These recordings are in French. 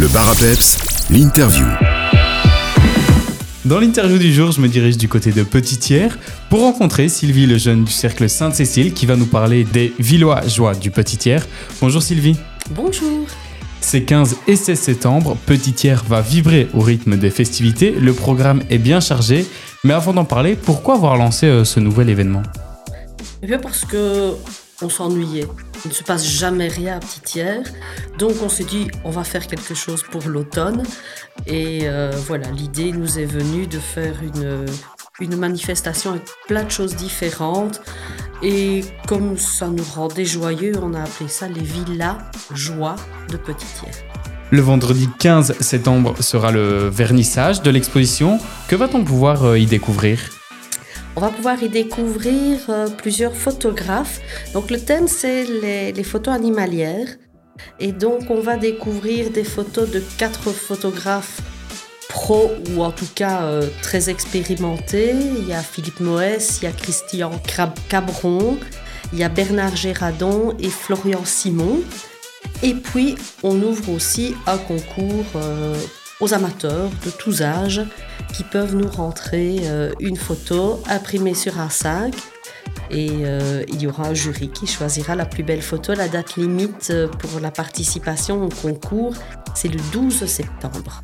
Le bar à peps, l'interview. Dans l'interview du jour, je me dirige du côté de Petitière pour rencontrer Sylvie Lejeune du Cercle Sainte-Cécile qui va nous parler des Villois-Joie du Petitière. Bonjour Sylvie. Bonjour. Ces 15 et 16 septembre, Petitière va vibrer au rythme des festivités. Le programme est bien chargé. Mais avant d'en parler, pourquoi avoir lancé euh, ce nouvel événement? Eh bien parce que on s'ennuyait. Il ne se passe jamais rien à Petitière. Donc on s'est dit, on va faire quelque chose pour l'automne. Et euh, voilà, l'idée nous est venue de faire une, manifestation avec plein de choses différentes. Et comme ça nous rendait joyeux, on a appelé ça les villas joie de Petitière. Le vendredi 15 septembre sera le vernissage de l'exposition. Que va-t-on pouvoir euh, y découvrir? On va pouvoir y découvrir euh, plusieurs photographes. Donc le thème, c'est les, photos animalières. Et donc on va découvrir des photos de quatre photographes pro ou en tout cas euh, très expérimentés. Il y a Philippe Moès, il y a Christian Cabron, il y a Bernard Gérardon et Florian Simon. Et puis on ouvre aussi un concours euh, aux amateurs de tous âges qui peuvent nous rentrer euh, une photo imprimée sur un sac. Et euh, il y aura un jury qui choisira la plus belle photo. La date limite euh, pour la participation au concours, c'est le 12 septembre.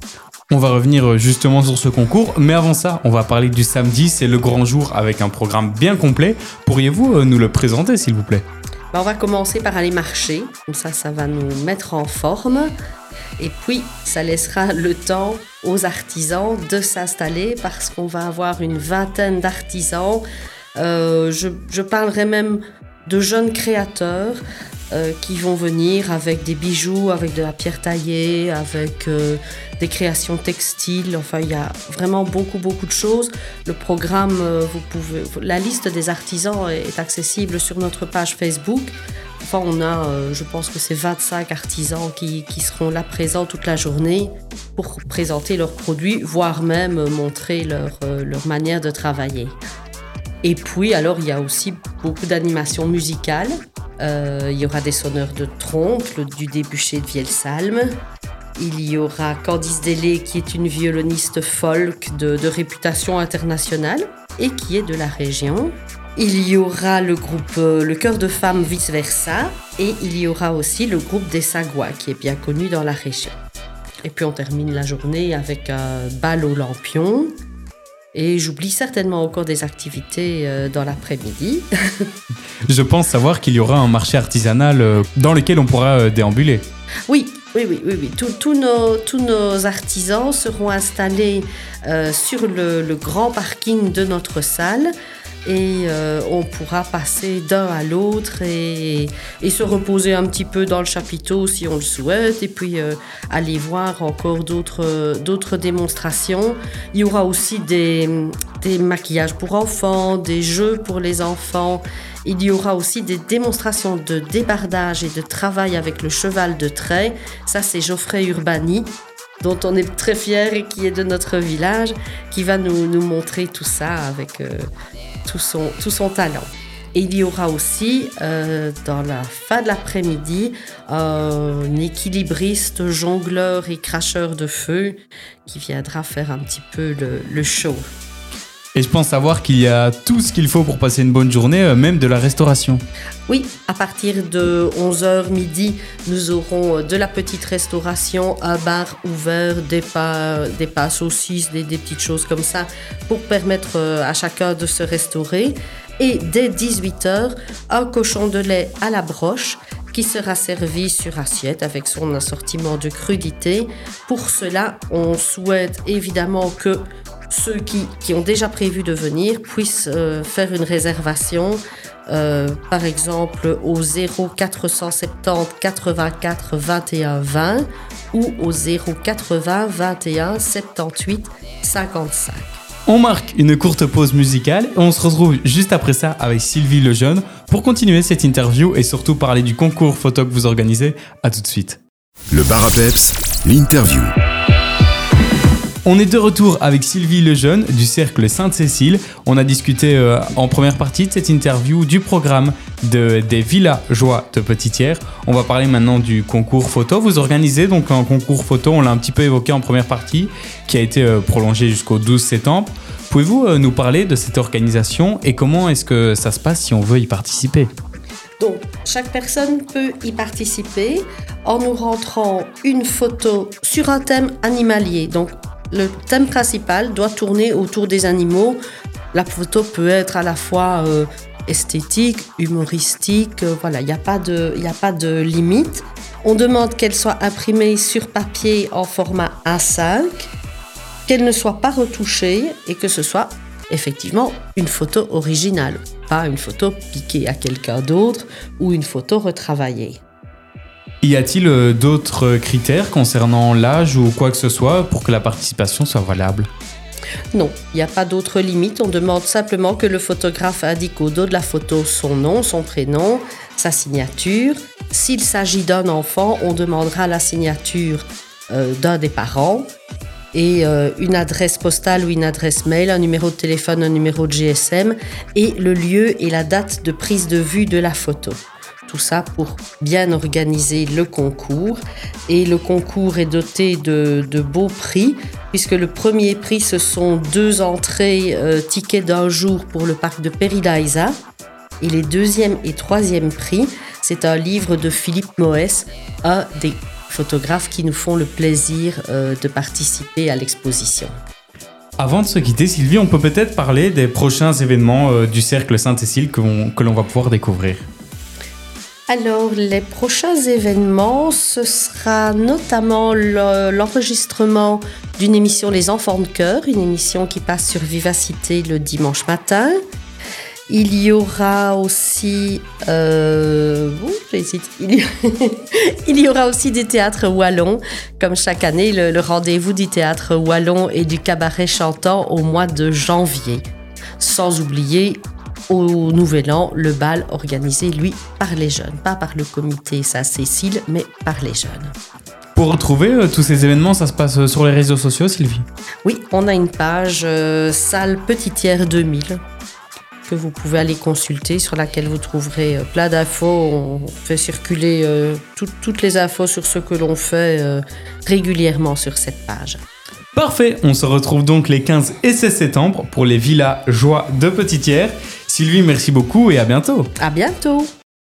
On va revenir justement sur ce concours, mais avant ça, on va parler du samedi, c'est le grand jour avec un programme bien complet. Pourriez-vous nous le présenter s'il vous plaît? Ben, on va commencer par aller marcher, comme ça ça va nous mettre en forme. Et puis ça laissera le temps aux artisans de s'installer parce qu'on va avoir une vingtaine d'artisans. Euh, je, parlerai même de jeunes créateurs euh, qui vont venir avec des bijoux, avec de la pierre taillée, avec euh, des créations textiles. Enfin, il y a vraiment beaucoup, beaucoup de choses. Le programme, vous pouvez, la liste des artisans est accessible sur notre page Facebook. Enfin, on a, euh, je pense que c'est 25 artisans qui, qui seront là présents toute la journée pour présenter leurs produits, voire même montrer leur, euh, leur manière de travailler. Et puis, alors, il y a aussi beaucoup d'animations musicales. Euh, il y aura des sonneurs de trompe, le- du débuché de Vielsalm. Il y aura Candice Delay, qui est une violoniste folk de réputation internationale et qui est de la région. Il y aura le groupe euh, Le Cœur de Femmes Vice Versa et il y aura aussi le groupe des Sagouas qui est bien connu dans la région. Et puis on termine la journée avec un bal au lampion. Et j'oublie certainement encore des activités euh, dans l'après-midi. Je pense savoir qu'il y aura un marché artisanal euh, dans lequel on pourra euh, déambuler. Oui, oui, oui, oui. oui. Tous- Tous nos, tous nos artisans seront installés euh, sur le, le grand parking de notre salle et euh, on pourra passer d'un à l'autre et, se reposer un petit peu dans le chapiteau si on le souhaite et puis euh, aller voir encore d'autres d'autres démonstrations. Il y aura aussi des, des maquillages pour enfants, des jeux pour les enfants. Il y aura aussi des démonstrations de débardage et de travail avec le cheval de trait. Ça, c'est Geoffrey Urbani, dont on est très fier et qui est de notre village, qui va nous, montrer tout ça avec euh, tout, son, tout son talent. Et il y aura aussi, euh, dans la fin de l'après-midi, un équilibriste, jongleur et cracheur de feu qui viendra faire un petit peu le show. Et je pense savoir qu'il y a tout ce qu'il faut pour passer une bonne journée, euh, même de la restauration. Oui, à partir de 11h midi, nous aurons euh, de la petite restauration, un bar ouvert, des pas, des pas saucisses, des, des petites choses comme ça, pour permettre euh, à chacun de se restaurer. Et dès 18h, un cochon de lait à la broche qui sera servi sur assiette avec son assortiment de crudités. Pour cela, on souhaite évidemment que ceux qui, qui ont déjà prévu de venir puissent euh, faire une réservation, euh, par exemple au 0470 84 21 20 ou au 080 21 78 55. On marque une courte pause musicale et on se retrouve juste après ça avec Sylvie Lejeune pour continuer cette interview et surtout parler du concours photo que vous organisez. À tout de suite. Le bar à peps, l'interview. On est de retour avec Sylvie Lejeune du Cercle Sainte-Cécile. On a discuté euh, en première partie de cette interview du programme de, des villageois de Petitière. On va parler maintenant du concours photo. Vous organisez donc un concours photo, on l'a un petit peu évoqué en première partie, qui a été euh, prolongé jusqu'au 12 septembre. Pouvez-vous euh, nous parler de cette organisation et comment est-ce que ça se passe si on veut y participer? Donc, chaque personne peut y participer en nous rentrant une photo sur un thème animalier. Donc, le thème principal doit tourner autour des animaux. La photo peut être à la fois euh, esthétique, humoristique, euh, voilà, il n'y a, a pas de limite. On demande qu'elle soit imprimée sur papier en format A5, qu'elle ne soit pas retouchée et que ce soit effectivement une photo originale, pas une photo piquée à quelqu'un d'autre ou une photo retravaillée. Y a-t-il euh, d'autres critères concernant l'âge ou quoi que ce soit pour que la participation soit valable? Non, il n'y a pas d'autre limite. On demande simplement que le photographe indique au dos de la photo son nom, son prénom, sa signature. S'il s'agit d'un enfant, on demandera la signature euh, d'un des parents et euh, une adresse postale ou une adresse mail, un numéro de téléphone, un numéro de GSM et le lieu et la date de prise de vue de la photo. Tout ça pour bien organiser le concours. Et le concours est doté de, beaux prix, puisque le premier prix, ce sont deux entrées euh, tickets d'un jour pour le parc de Peridaisa. Et les deuxième et troisième prix, c'est un livre de Philippe Moès, un des photographes qui nous font le plaisir euh, de participer à l'exposition. Avant de se quitter, Sylvie, on peut peut-être parler des prochains événements euh, du Cercle Sainte-Cécile que l'on va pouvoir découvrir. Alors, les prochains événements, ce sera notamment le- l'enregistrement d'une émission Les Enfants de Cœur, une émission qui passe sur Vivacité le dimanche matin. Il y aura aussi... Euh. Il y aura aussi des théâtres wallons, comme chaque année, le, le rendez-vous du théâtre wallon et du cabaret chantant au mois de janvier. Sans oublier au Nouvel An, le bal organisé, lui, par les jeunes. Pas par le comité Saint-Cécile, mais par les jeunes. Pour retrouver euh, tous ces événements, ça se passe euh, sur les réseaux sociaux, Sylvie? Oui, on a une page euh, Salle Petitière 2000 que vous pouvez aller consulter, sur laquelle vous trouverez euh, plein d'infos. On fait circuler tout- toutes les infos sur ce que l'on fait régulièrement sur cette page. Parfait, on se retrouve donc les 15 et 16 septembre pour les villas Joie de Petitière. Sylvie, merci beaucoup et à bientôt. À bientôt